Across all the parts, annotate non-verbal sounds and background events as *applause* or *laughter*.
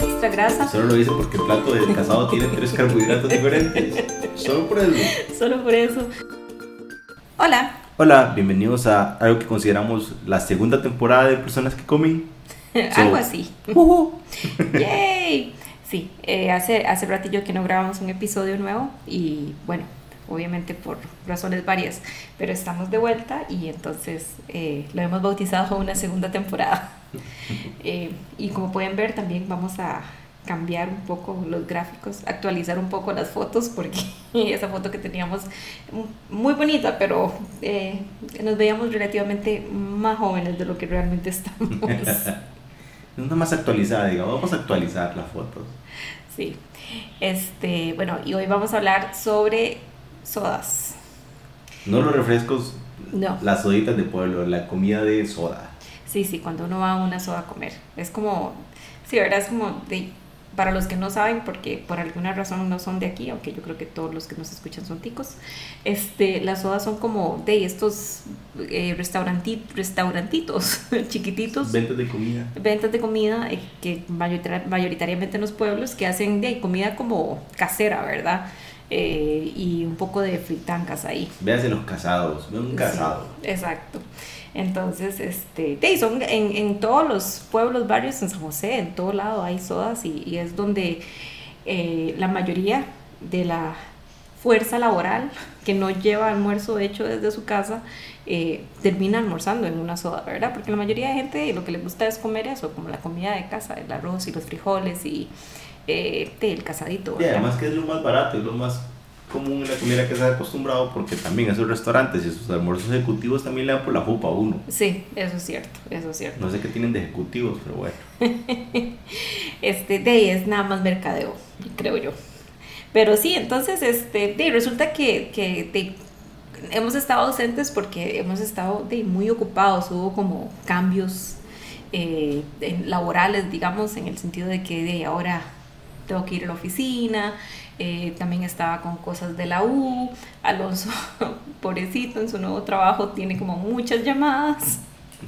Extra grasa. Solo lo dice porque el plato del casado tiene tres carbohidratos diferentes. Solo por eso. Solo por eso. Hola. Hola, bienvenidos a algo que consideramos la segunda temporada de Personas que Comen. *laughs* Algo así. *laughs* ¡Yay! Sí, eh, hace, hace ratillo que no grabamos un episodio nuevo y bueno, obviamente por razones varias, pero estamos de vuelta y entonces eh, lo hemos bautizado una segunda temporada. *laughs* Eh, y como pueden ver, también vamos a cambiar un poco los gráficos, actualizar un poco las fotos, porque *laughs* esa foto que teníamos muy bonita, pero eh, nos veíamos relativamente más jóvenes de lo que realmente estamos. *laughs* Una más actualizada, digamos, vamos a actualizar las fotos. Sí, este, bueno, y hoy vamos a hablar sobre sodas. No los refrescos, No. las soditas de pueblo, la comida de soda. Sí, sí, cuando uno va a una soda a comer. Es como, sí, ¿verdad? Es como, de, para los que no saben, porque por alguna razón no son de aquí, aunque yo creo que todos los que nos escuchan son ticos, este, las sodas son como de estos eh, restauranti- restaurantitos *laughs* chiquititos. Ventas de comida. ventas de comida eh, que mayoritari- mayoritariamente en los pueblos que hacen de comida como casera, ¿verdad? Eh, y un poco de fritancas ahí. Véase los casados, ve un casado. Sí, exacto. Entonces, este, ahí son en, en todos los pueblos, barrios, en San José, en todo lado hay sodas y, y es donde eh, la mayoría de la fuerza laboral que no lleva almuerzo hecho desde su casa eh, termina almorzando en una soda, ¿verdad? Porque la mayoría de gente lo que le gusta es comer eso, como la comida de casa, el arroz y los frijoles y eh, de, el casadito, Y además que es lo más barato, es lo más común en la comida que se ha acostumbrado porque también esos restaurantes y sus almuerzos ejecutivos también le dan por la jupa a uno. Sí, eso es cierto, eso es cierto. No sé qué tienen de ejecutivos, pero bueno. *laughs* este, de ahí es nada más mercadeo, creo yo. Pero sí, entonces, este, de, resulta que, que de, hemos estado ausentes porque hemos estado de, muy ocupados, hubo como cambios eh, laborales, digamos, en el sentido de que de ahora tengo que ir a la oficina, eh, también estaba con cosas de la U, *laughs* Alonso, pobrecito, en su nuevo trabajo tiene como muchas llamadas.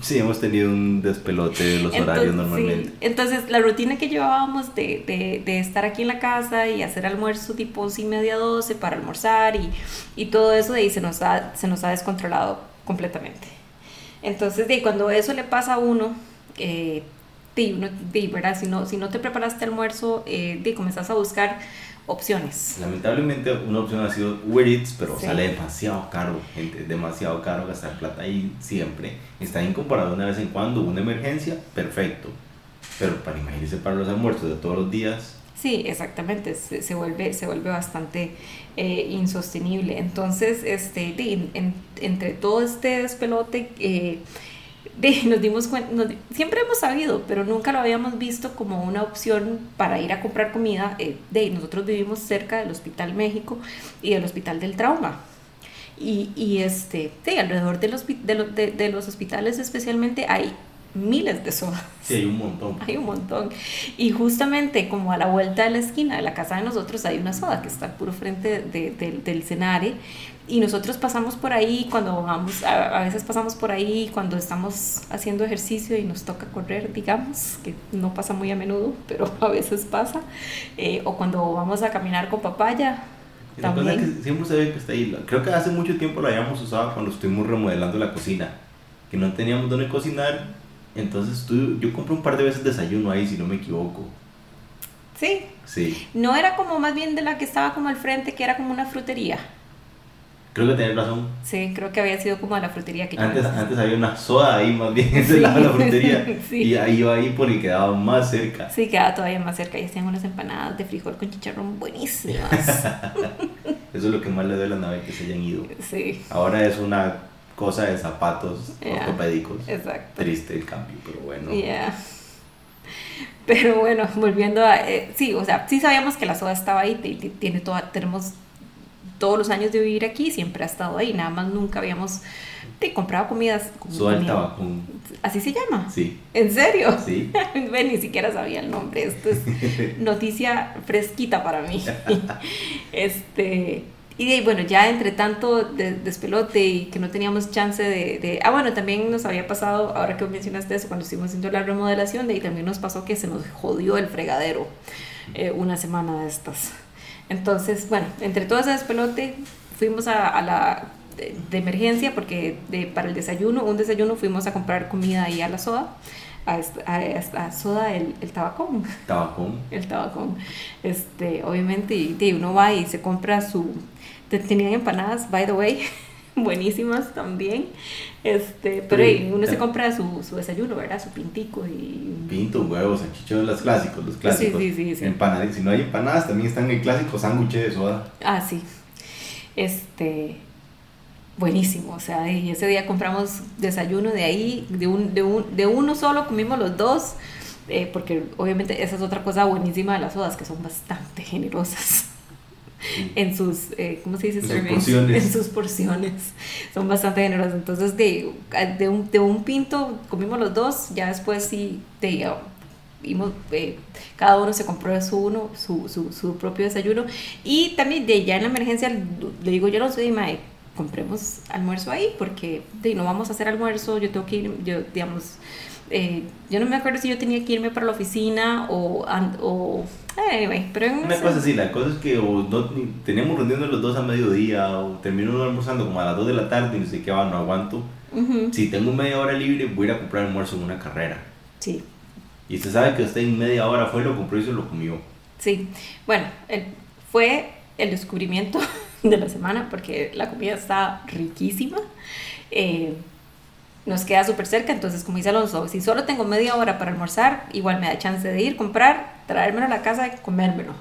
Sí, hemos tenido un despelote de los Entonces, horarios sí. normalmente. Entonces, la rutina que llevábamos de, de, de estar aquí en la casa y hacer almuerzo tipo 11 y media, 12 para almorzar y, y todo eso de ahí se nos ha, se nos ha descontrolado completamente. Entonces, de cuando eso le pasa a uno, eh, ahí uno, ahí, ¿verdad? Si no, si no te preparaste almuerzo, eh, ahí comenzás a buscar opciones. Lamentablemente una opción ha sido Uber Eats, pero Sí. sale demasiado caro, gente, demasiado caro gastar plata ahí siempre. Está bien comparado una vez en cuando, una emergencia, perfecto. Pero para imagínense para los almuerzos de todos los días, Sí, exactamente, se, se vuelve, se vuelve bastante eh, insostenible. Entonces, este, en- en- entre todo este despelote, eh, de- *laughs* nos dimos cuenta, nos siempre hemos sabido, pero nunca lo habíamos visto como una opción para ir a comprar comida. eh, de, nosotros vivimos cerca del Hospital México y del Hospital del Trauma. Y, y este, de, alrededor de los, de, los- de- de los hospitales especialmente hay miles de sodas. sí hay un montón. *laughs* Hay un montón. Y justamente como a la vuelta de la esquina de la casa de nosotros hay una soda que está al puro frente de- de- del Cenare. Y nosotros pasamos por ahí cuando vamos, a, a veces pasamos por ahí cuando estamos haciendo ejercicio y nos toca correr, digamos, que no pasa muy a menudo, pero *laughs* a veces pasa. Eh, o cuando vamos a caminar con papaya. Y la cosa es También. que siempre se ve que está ahí. Creo que hace mucho tiempo lo habíamos usado cuando estuvimos remodelando la cocina. Que no teníamos dónde cocinar. Entonces tú, yo compré un par de veces desayuno ahí, si no me equivoco. Sí, Sí, no era como más bien de la que estaba como al frente, que era como una frutería. Creo que tenés razón. Sí, creo que había sido como de la frutería que yo Antes, había una soda ahí más bien *laughs* en Sí. ese lado de la frutería. *laughs* Sí. Y ahí iba ahí porque quedaba más cerca. Sí, quedaba todavía más cerca y hacían unas empanadas de frijol con chicharrón buenísimas. *laughs* Eso es lo que más le duele a la nave que se hayan ido. Sí, Ahora es una cosa de zapatos Ya. ortopédicos. exacto. Triste el cambio, pero bueno. Yeah. Pero bueno, volviendo a... eh, sí, o sea, sí sabíamos que la soda estaba ahí, tiene toda, tenemos todos los años de vivir aquí, siempre ha estado ahí, nada más nunca habíamos te, comprado comidas... del comida-. ¿Así se llama? Sí, ¿En serio? sí. *laughs* Ve, ni siquiera sabía el nombre. Esto es *laughs* noticia fresquita para mí. *laughs* este, Y bueno, ya entre tanto de, despelote y que no teníamos chance de, de, Ah, bueno, también nos había pasado, ahora que mencionaste eso, cuando estuvimos haciendo la remodelación, de ahí también nos pasó que se nos jodió el fregadero eh, una semana de estas. Entonces, bueno, entre todo ese despelote, fuimos a, a la de, emergencia porque de, para el desayuno, un desayuno fuimos a comprar comida ahí a la soda a, a, soda el, el tabacón. Tabacón. *laughs* El tabacón. Este, obviamente, y, uno va y se compra su... Tenían empanadas, by the way, *laughs* buenísimas también. Este, pero, uno se compra su, su, desayuno, ¿verdad? Su pintico y... Pinto, huevos, salchichón, los clásicos, los clásicos. Sí, sí, sí. Empanadas. Si no hay empanadas, también están el clásico sándwich de soda. Ah, sí. Este, buenísimo, o sea, y ese día compramos desayuno de ahí, de, un, de, un, de uno solo comimos los dos, eh, porque obviamente esa es otra cosa buenísima de las sodas, que son bastante generosas en sus, eh, ¿cómo se dice? En sus, porciones. en sus porciones. *laughs* Son bastante generosas. Entonces, de, de, un, de un pinto comimos los dos, ya después sí, de, vimos, eh, cada uno se compró su, uno, su, su, su, propio desayuno. Y también de ya en la emergencia, le digo, yo no soy mae, compremos almuerzo ahí, porque de, no vamos a hacer almuerzo, yo tengo que ir, yo, digamos, eh, yo no me acuerdo si yo tenía que irme para la oficina o... o pero Una cosa así, la cosa es que o no, teníamos reunión los dos a mediodía o termino almorzando como a las 2 de la tarde y no sé qué, va, no aguanto. Si tengo media hora libre, voy a ir a comprar almuerzo en una carrera. Sí. Y usted sabe que usted en media hora fue, lo compró y se lo comió. Sí. Bueno, fue el descubrimiento *laughs* de la semana porque la comida está riquísima. Eh, nos queda súper cerca, entonces como dice Alonso, si solo tengo media hora para almorzar, igual me da chance de ir, comprar, traérmelo a la casa y comérmelo.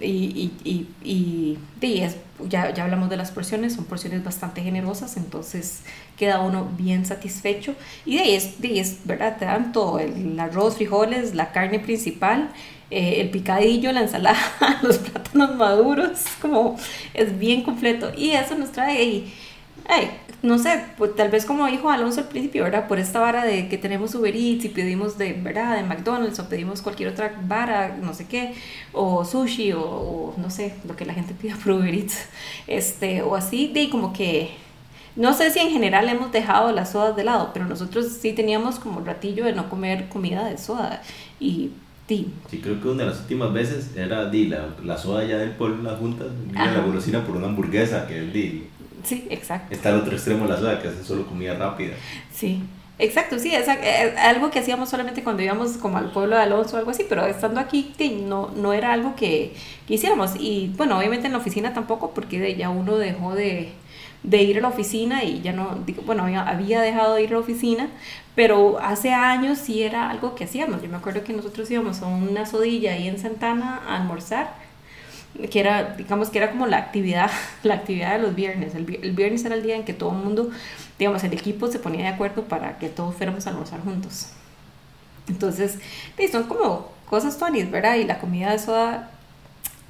Y, y, y, y, es, ya, ya hablamos de las porciones, son porciones bastante generosas, entonces queda uno bien satisfecho. Y de ahí es, de es ¿verdad? Te dan todo, el arroz, frijoles, la carne principal eh, el picadillo, la ensalada, *laughs* los plátanos maduros, como es bien completo. Y eso nos trae, y, ay, no sé, pues tal vez como dijo Alonso al principio, ¿verdad? Por esta vara de que tenemos Uber Eats y pedimos de, ¿verdad? De McDonald's o pedimos cualquier otra vara, no sé qué, o sushi o, no sé, lo que la gente pida por Uber Eats, este, o así, de como que no sé si en general hemos dejado las sodas de lado, pero nosotros sí teníamos como ratillo de no comer comida de soda. Y Sí. creo que una de las últimas veces era di, la, la soda ya del pueblo en la junta, la golosina por una hamburguesa, que es di, Sí, exacto. Está al otro extremo la soda, que hace solo comida rápida. Sí, exacto, sí, es algo que hacíamos solamente cuando íbamos como al pueblo de Alonso o algo así, pero estando aquí no, no era algo que, que hiciéramos. Y bueno, obviamente en la oficina tampoco, porque ya uno dejó de, de ir a la oficina y ya no, digo, bueno, había, dejado de ir a la oficina, pero hace años sí era algo que hacíamos. Yo me acuerdo que nosotros íbamos a una sodilla ahí en Santana a almorzar, que era, digamos que era como la actividad, *laughs* la actividad de los viernes. El, viernes era el día en que todo el mundo, digamos, el equipo se ponía de acuerdo para que todos fuéramos a almorzar juntos. Entonces, son como cosas tonis, ¿verdad? Y la comida de soda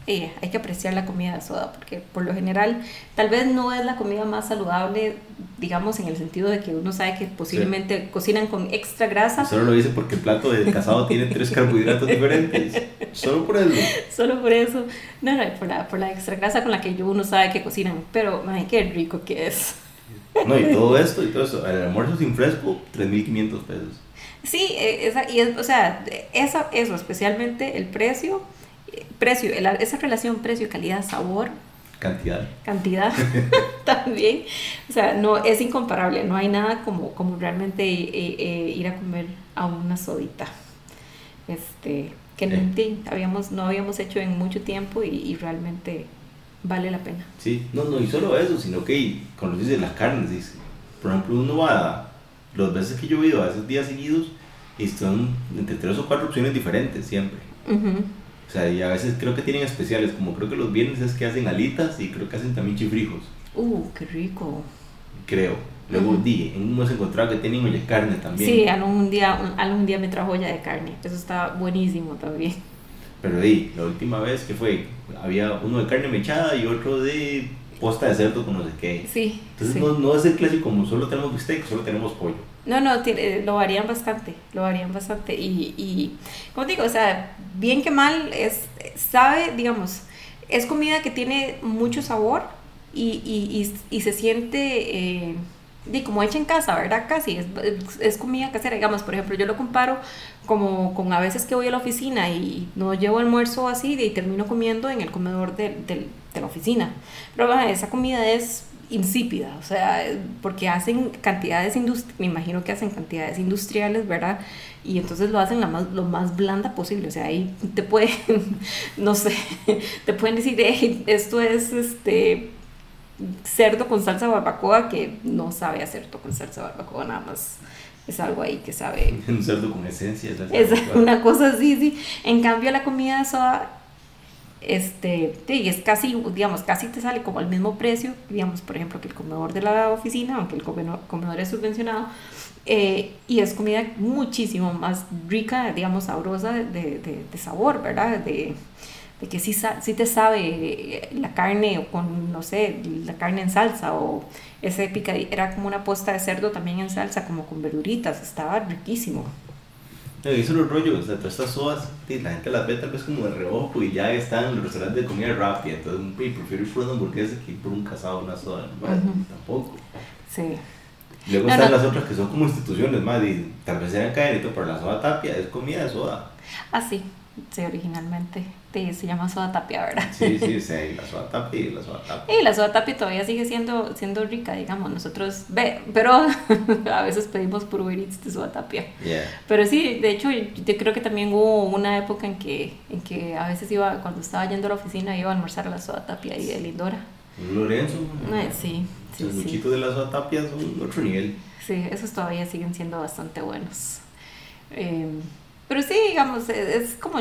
eh, hay que apreciar la comida de soda, porque por lo general tal vez no es la comida más saludable, digamos, en el sentido de que uno sabe que posiblemente cocinan con extra grasa. Solo lo dice porque el plato de casado tiene tres carbohidratos diferentes. Solo por eso. Solo por eso. No, no, por la, por la extra grasa con la que uno sabe que cocinan. Pero, ay, qué rico que es. No, y todo esto, y todo eso. El almuerzo sin fresco, 3.500 pesos. Sí, eh, esa, y es, o sea, eso, eso, especialmente el precio precio, esa relación precio, calidad, sabor. Cantidad. Cantidad *laughs* *laughs* también. O sea, no, es incomparable. No hay nada como, como realmente eh, eh, ir a comer a una sodita. Este, que no, habíamos, no habíamos hecho en mucho tiempo y, realmente vale la pena. Sí, no, no, y solo eso, sino que con los dice las carnes, dice. Por ejemplo, uno va, los veces que yo he ido a esos días seguidos, y son entre tres o cuatro opciones diferentes siempre. O sea, y a veces creo que tienen especiales, como creo que los viernes es que hacen alitas y creo que hacen también chifrijos. Uh, qué rico. Creo. Luego un día, hemos encontrado que tienen olla de carne también. Sí, algún día, algún día me trajo olla de carne. Eso está buenísimo también. Pero di, la última vez que fue, había uno de carne mechada y otro de posta de cerdo con no sé qué. Sí. Entonces No, no es el clásico como solo tenemos bistec, solo tenemos pollo. No, no, eh, lo varían bastante, lo varían bastante. Y, y, como digo, o sea, bien que mal, es, sabe, digamos, es comida que tiene mucho sabor, y, y, y, se siente... Eh, como hecha en casa, ¿verdad? Casi, es, es, comida casera, digamos, por ejemplo, yo lo comparo como con a veces que voy a la oficina y no llevo almuerzo así y termino comiendo en el comedor de, de, de la oficina. Pero bueno, esa comida es insípida, o sea, porque hacen cantidades, me imagino que hacen cantidades industriales, ¿verdad? Y entonces lo hacen la más, lo más blanda posible, o sea, ahí te pueden, *laughs* no sé, *laughs* te pueden decir, esto es este cerdo con salsa barbacoa que no sabe hacer cerdo con salsa barbacoa, nada más es algo ahí que sabe. *laughs* Un cerdo con esencia. Es una cosa así, sí. En cambio, la comida soda este, y es casi, digamos, casi te sale como al mismo precio, digamos, por ejemplo, que el comedor de la oficina, aunque el comedor, es subvencionado, eh, y es comida muchísimo más rica, digamos, sabrosa de, de, de sabor, ¿verdad? De, de que sí, sí, te sabe la carne o con, no sé, la carne en salsa o ese picadillo, era como una posta de cerdo también en salsa, como con verduritas, estaba riquísimo. Eso los rollos, o sea, todas estas sodas, la gente las ve tal vez como de reojo y ya están en los restaurantes de comida rápida, entonces prefiero ir por una hamburguesa que ir por un casado, una soda, tampoco. Sí. Luego están las otras que son como instituciones más, y tal vez sean cadenito, pero la soda tapia es comida de soda. Ah, sí, sí, originalmente se llama soda tapia, ¿verdad? Sí, sí, sí, *laughs* la soda tapia y la soda tapia. Y la soda tapia todavía sigue siendo, siendo rica, digamos, nosotros, ve, pero *laughs* a veces pedimos por Uber Eats de soda tapia. Pero sí, de hecho, yo creo que también hubo una época en que, en que a veces iba, cuando estaba yendo a la oficina, iba a almorzar a la soda tapia y de Lindora. Lorenzo. Eh, sí, sí, Los muchitos de la soda tapia son otro nivel. Sí, esos todavía siguen siendo bastante buenos. Eh, pero sí, digamos, es como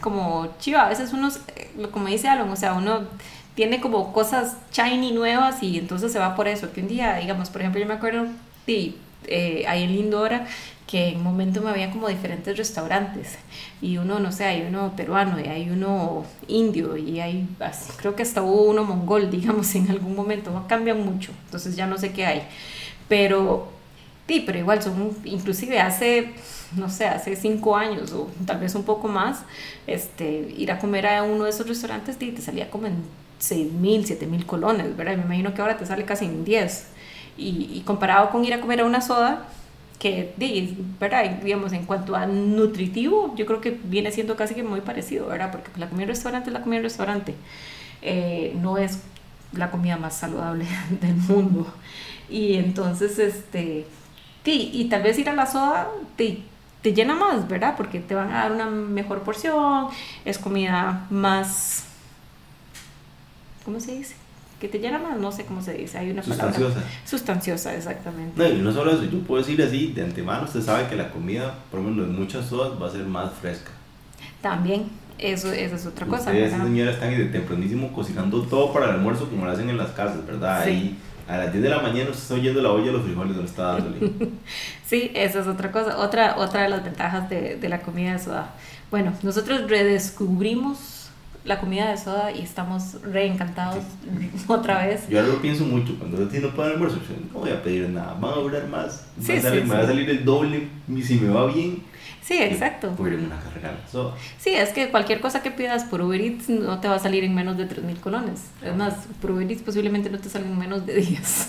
como chiva. A veces uno, eh, como dice Alon, o sea, uno tiene como cosas shiny nuevas y entonces se va por eso. Que un día, digamos, por ejemplo, yo me acuerdo, sí, eh, ahí en Lindora, que en un momento me había como diferentes restaurantes y uno, no sé, hay uno peruano y hay uno indio y hay, creo que hasta hubo uno mongol, *laughs* digamos, en algún momento, cambian mucho, entonces ya no sé qué hay, pero, sí, pero igual son, inclusive hace no sé, hace cinco años o tal vez un poco más, este, ir a comer a uno de esos restaurantes y te salía como en seis mil, siete mil colones, ¿verdad? Me imagino que ahora te sale casi en 10. Y, comparado con ir a comer a una soda, que, ¿verdad? Digamos, en cuanto a nutritivo, yo creo que viene siendo casi que muy parecido, ¿verdad? Porque la comida en restaurante es la comida en restaurante. Eh, no es la comida más saludable *laughs* del mundo. Y entonces, este, sí, y tal vez ir a la soda, te llena más, ¿verdad? Porque te van a dar una mejor porción, es comida más, ¿cómo se dice? Que te llena más, no sé cómo se dice, hay una Sustanciosa. Palabra. Sustanciosa, exactamente. No, y no solo eso, yo puedo decir así, de antemano usted sabe que la comida, por lo menos en muchas sodas, va a ser más fresca. También, eso, eso es otra cosa. Ustedes, señoras, están de tempranísimo cocinando todo para el almuerzo como lo hacen en las casas, ¿verdad? Sí. Ahí a las 10 de la mañana usted está oyendo la olla de los frijoles donde está dándole. *laughs* sí, esa es otra cosa, otra, otra de las ventajas de, de la comida de soda. Bueno, nosotros redescubrimos la comida de soda y estamos reencantados *laughs* otra vez. Yo ahora lo pienso mucho, cuando yo no para almuerzo, no voy a pedir nada, van a durar más, sí, a salir, me va a salir el doble, si me va bien Sí, exacto. una carrera Sí, es que cualquier cosa que pidas por Uber Eats no te va a salir en menos de 3.000 colones. Es más, por Uber Eats posiblemente no te salga en menos de 10.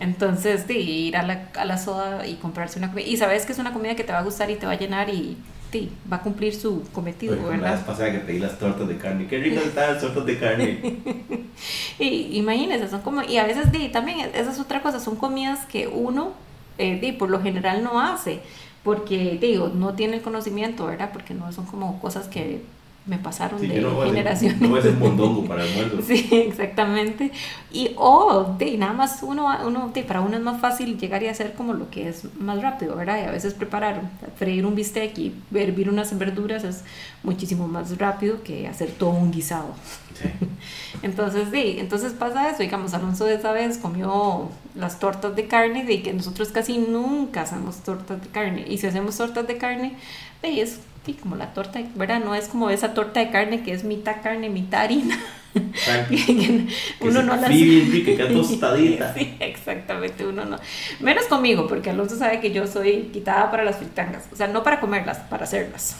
Entonces, sí, ir a la, a la soda y comprarse una comida. Y sabes que es una comida que te va a gustar y te va a llenar y sí, va a cumplir su cometido, Oye, ¿verdad? La vez pasada que pedí las tortas de carne. Qué ricas están las tortas de carne. *laughs* y imagínense, son como... Y a veces, sí, también, esa es otra cosa, son comidas que uno, eh, por lo general no hace porque digo, no tiene el conocimiento, ¿verdad? Porque no son como cosas que me pasaron de generación. No es el mondongo *laughs* para el muerto. Sí, exactamente. Y, oh, de, nada más uno, uno de, para uno es más fácil llegar y hacer como lo que es más rápido, ¿verdad? Y a veces preparar, freír un bistec y hervir unas verduras es muchísimo más rápido que hacer todo un guisado. Sí. *laughs* entonces, sí, entonces pasa eso, digamos, Alonso de esa vez comió las tortas de carne, de que nosotros casi nunca hacemos tortas de carne. Y si hacemos tortas de carne, es sí, como la torta, ¿verdad? No es como esa torta de carne que es mitad carne, mitad harina. *laughs* uno no la que *laughs* tostadita. sí, exactamente, uno no. Menos conmigo, porque Alonso sabe que yo soy quitada para las fritangas, o sea, no para comerlas, para hacerlas.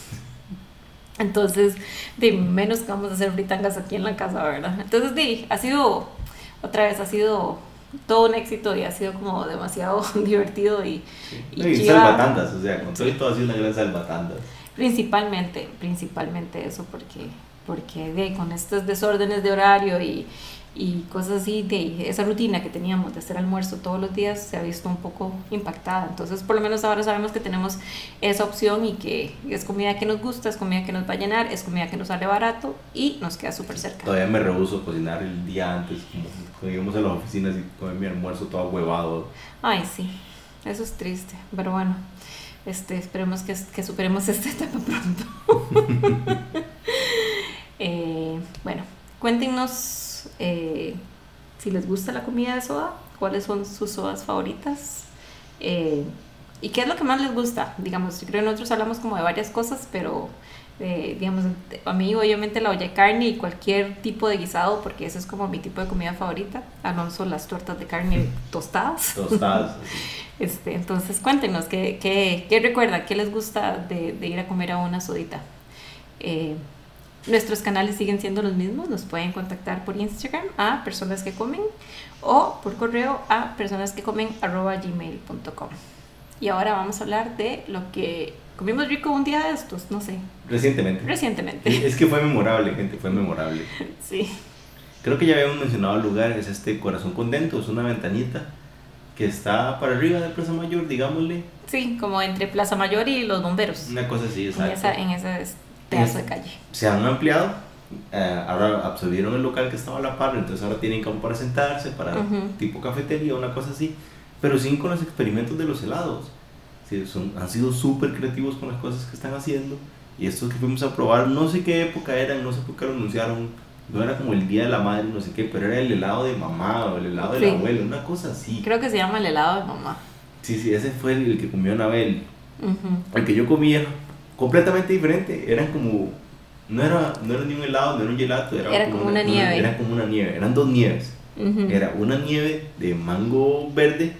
Entonces, de menos que vamos a hacer fritangas aquí en la casa, ¿verdad? Entonces, de, ha sido otra vez ha sido todo un éxito y ha sido como demasiado *laughs* divertido y, y, y salvatandas, o sea, con todo y todo ha sido una gran salvatandas. Principalmente, principalmente eso, porque, porque de, con estos desórdenes de horario y, y cosas así, de esa rutina que teníamos de hacer almuerzo todos los días se ha visto un poco impactada. Entonces, por lo menos ahora sabemos que tenemos esa opción y que es comida que nos gusta, es comida que nos va a llenar, es comida que nos sale barato y nos queda súper cerca. Todavía me rehuso cocinar el día antes, como cuando íbamos a las oficinas y comer mi almuerzo todo huevado. Ay, sí, eso es triste, pero bueno. Este, esperemos que, que superemos esta etapa pronto. *laughs* eh, bueno, cuéntenos eh, si les gusta la comida de soda, cuáles son sus sodas favoritas eh, y qué es lo que más les gusta. Digamos, yo creo que nosotros hablamos como de varias cosas, pero eh, digamos, a mí obviamente la olla de carne y cualquier tipo de guisado, porque eso es como mi tipo de comida favorita. Alonso, las tortas de carne *laughs* tostadas. Tostadas. *laughs* este, entonces cuéntenos, ¿qué, qué, qué recuerdan? ¿Qué les gusta de, de, ir a comer a una sodita? Eh, nuestros canales siguen siendo los mismos, nos pueden contactar por Instagram a personas que comen o por correo a personas que comen arroba gmail.com. Y ahora vamos a hablar de lo que comimos rico un día de estos, no sé. Recientemente. Recientemente. Es que fue memorable, gente, fue memorable. *laughs* sí. Creo que ya habíamos mencionado el lugar, es este Corazón Contento, es una ventanita que está para arriba de Plaza Mayor, digámosle. Sí, como entre Plaza Mayor y los bomberos. Una cosa así, exacto. En, esa, en ese pedazo de calle. Se han ampliado, eh, ahora absorbieron el local que estaba a la par, entonces ahora tienen como para sentarse, para uh -huh. tipo cafetería, una cosa así, pero sin con los experimentos de los helados. Son, han sido súper creativos con las cosas que están haciendo. Y estos que fuimos a probar, no sé qué época eran, no sé por qué lo anunciaron. No era como el día de la madre, no sé qué, pero era el helado de mamá o el helado Sí. del abuelo, una cosa así. Creo que se llama el helado de mamá. Sí, sí, ese fue el, que comió Anabel. Ujú. El que yo comí era completamente diferente. Eran como. No era, no era ni un helado, no era un gelato. Era, Era como una nieve. Era como una nieve. Eran dos nieves. Ujú. Era una nieve de mango verde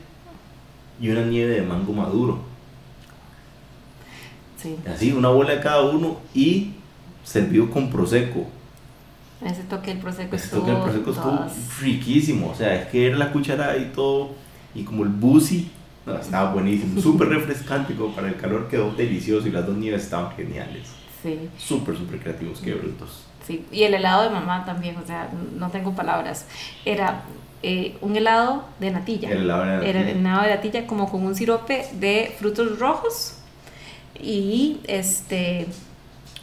y una nieve de mango maduro. Sí, Así, una bola de cada uno y servido con prosecco. ese toque del prosecco Pues esto que el prosecco estuvo todas- riquísimo. O sea, es que era la cucharada y todo. Y como el busi, no, estaba buenísimo. *laughs* Súper refrescante, como para el calor quedó delicioso. Y las dos nieves estaban geniales. Sí, Súper, súper creativos, qué brutos. sí. Y el helado de mamá también, o sea, no tengo palabras. Era eh, un helado de natilla. El helado de natilla. Era el helado de natilla como con un sirope de frutos rojos y este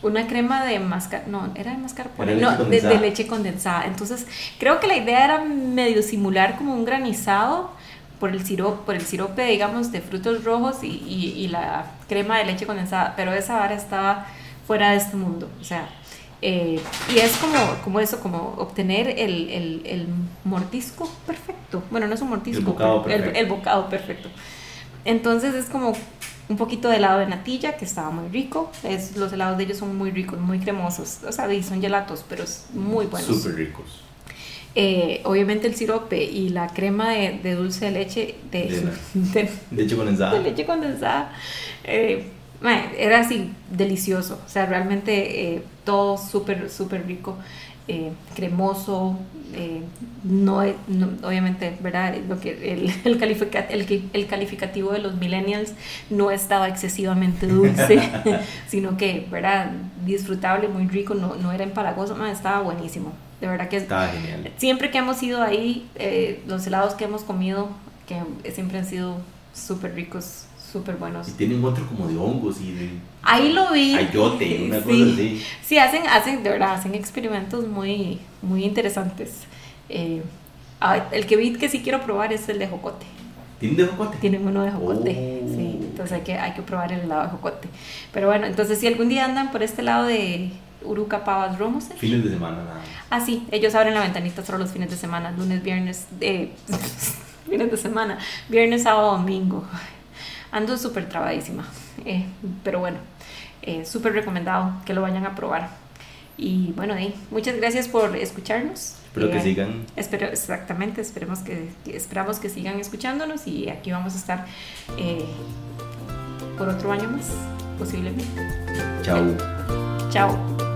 una crema de mascar no era de mascarpone no de, leche condensada entonces creo que la idea era medio simular como un granizado por el sirope por el sirope digamos de frutos rojos y, y, y la crema de leche condensada pero esa vara estaba fuera de este mundo o sea eh, y es como, como eso, como obtener el, el, el mordisco perfecto. Bueno, no es un mordisco, El bocado perfecto. el bocado perfecto. Entonces es como un poquito de helado de natilla que estaba muy rico. Es, los helados de ellos son muy ricos, muy cremosos. O sea, son gelatos, pero es muy buenos. Súper ricos. Eh, obviamente el sirope y la crema de, de dulce de leche de, De la- *laughs* de- Leche condensada. de leche condensada eh, era así delicioso o sea realmente eh, todo súper súper rico cremoso no, no- obviamente verdad lo que el, *laughs* el, califica- el, el calificativo de los millennials no estaba excesivamente dulce *laughs* sino que verdad disfrutable muy rico no, no era empalagoso mae, estaba buenísimo de verdad que Estaba genial. siempre que hemos ido ahí, eh, los helados que hemos comido, que siempre han sido súper ricos, súper buenos. Y tienen otro como de hongos y de Ahí lo vi. ayote, una *laughs* Sí. cosa así. Sí, hacen, hacen, de verdad, hacen experimentos muy, muy interesantes. Eh, ah, el que vi que sí quiero probar es el de jocote. ¿Tienen de jocote? Tienen uno de jocote, Oh. sí. Entonces hay que, hay que probar el helado de jocote. Pero bueno, entonces si algún día andan por este lado de Uruca, Pavas, Romos, Fines de semana nada más. Ah, sí, ellos abren la ventanita solo los fines de semana, lunes, viernes, eh, *laughs* fines de semana, viernes, sábado, domingo. Ando súper trabadísima, eh, pero bueno, eh, súper recomendado que lo vayan a probar. Y bueno, muchas gracias por escucharnos. Espero que sigan. Espero, exactamente, esperemos que, que- esperamos que sigan escuchándonos y aquí vamos a estar eh, por otro año más, posiblemente. Chao. Chao.